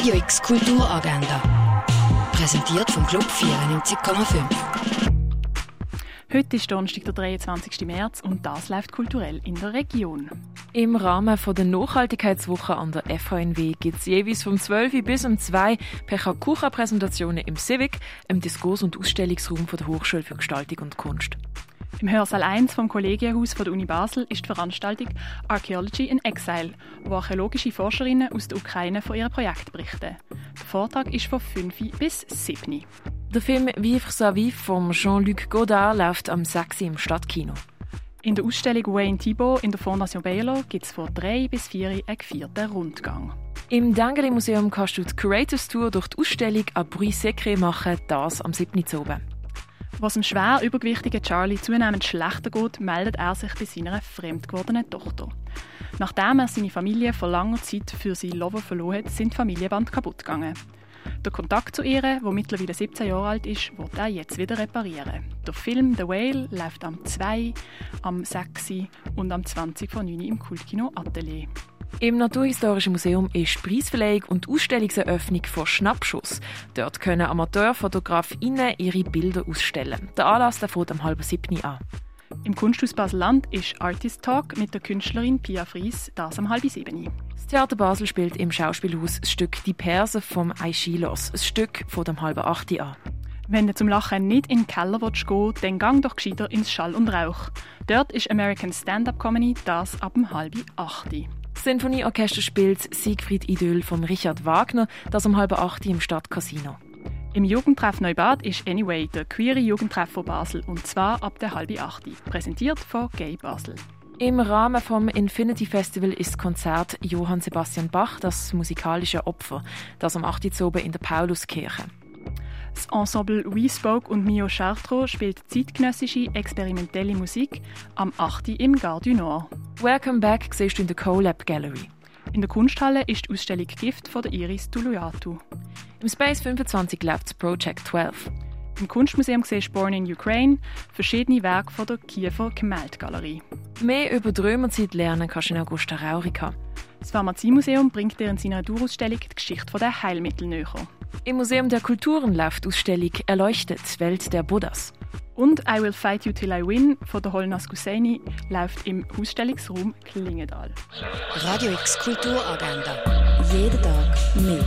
Radio X Kulturagenda. Präsentiert vom Club 94,5. Heute ist Donnerstag, der 23. März und das läuft kulturell in der Region. Im Rahmen der Nachhaltigkeitswoche an der FHNW gibt es jeweils vom 12 bis um 2 Pekakucha-Präsentationen im Civic, im Diskurs- und Ausstellungsraum der Hochschule für Gestaltung und Kunst. Im Hörsaal 1 vom Kollegienhaus der Uni Basel ist die Veranstaltung Archaeology in Exile, wo archäologische Forscherinnen aus der Ukraine von ihrem Projekt berichten. Der Vortrag ist von 5 bis 7. Der Film Vivre sa vie von Jean-Luc Godard läuft am 6 im Stadtkino. In der Ausstellung Wayne Thibault in der Fondation Baylor gibt es von 3 bis 4 einen vierten Rundgang. Im Dengeli Museum kannst du die Curators Tour durch die Ausstellung à Bruit Secret machen, das am 7. oben. Was dem schwer übergewichtigen Charlie zunehmend schlechter geht, meldet er sich bei seiner fremd gewordenen Tochter. Nachdem er seine Familie vor langer Zeit für seinen Lover verloren hat, sind die Familienband kaputt gegangen. Der Kontakt zu ihr, wo mittlerweile 17 Jahre alt ist, wird er jetzt wieder reparieren. Der Film The Whale läuft am 2, am 6 und am 20 von 9 im Kultkino Atelier. Im Naturhistorischen Museum ist Preisverleihung und Ausstellungseröffnung von Schnappschuss. Dort können Amateurfotografinnen ihre Bilder ausstellen. Der Anlass fängt am halben siebten an. Im Kunsthaus Basel-Land ist Artist Talk mit der Künstlerin Pia Fries, das am halben siebten. Das Theater Basel spielt im Schauspielhaus das Stück Die Perse vom Aeschylus, ein Stück von dem halben achten an. Wenn du zum Lachen nicht in den Keller willst gehen dann gang doch gescheiter ins Schall und Rauch. Dort ist American Stand-Up Comedy, das ab dem halben achten. Das Sinfonieorchester spielt Siegfried Idyll von Richard Wagner, das um halb acht im Stadtcasino. Im Jugendtreff Neubad ist Anyway der queere Jugendtreff von Basel und zwar ab der halben acht. Präsentiert von Gay Basel. Im Rahmen vom Infinity Festival ist das Konzert Johann Sebastian Bach, das musikalische Opfer, das am 8. oben in der Pauluskirche. Das Ensemble We Spoke und Mio Chartreux spielt zeitgenössische experimentelle Musik am 8. im Gare du Nord. Welcome Back siehst du in der CoLab Gallery. In der Kunsthalle ist die Ausstellung Gift von der Iris Tuluiatu. Im Space 25 läuft das Project 12. Im Kunstmuseum siehst du Born in Ukraine verschiedene Werke von der Kiefer Gemäldgalerie. Mehr über die Römerzeit lernen kannst du in Augusta Raurica. Das Pharmaziemuseum bringt dir in seiner Durausstellung die Geschichte der Heilmittel näher. Im Museum der Kulturen läuft die Ausstellung Erleuchtet, Welt der Buddhas. Und I Will Fight You Till I Win von der Holnas Gusseini läuft im Ausstellungsraum Klingendal. Radio X Kulturagenda. Jeden Tag mehr.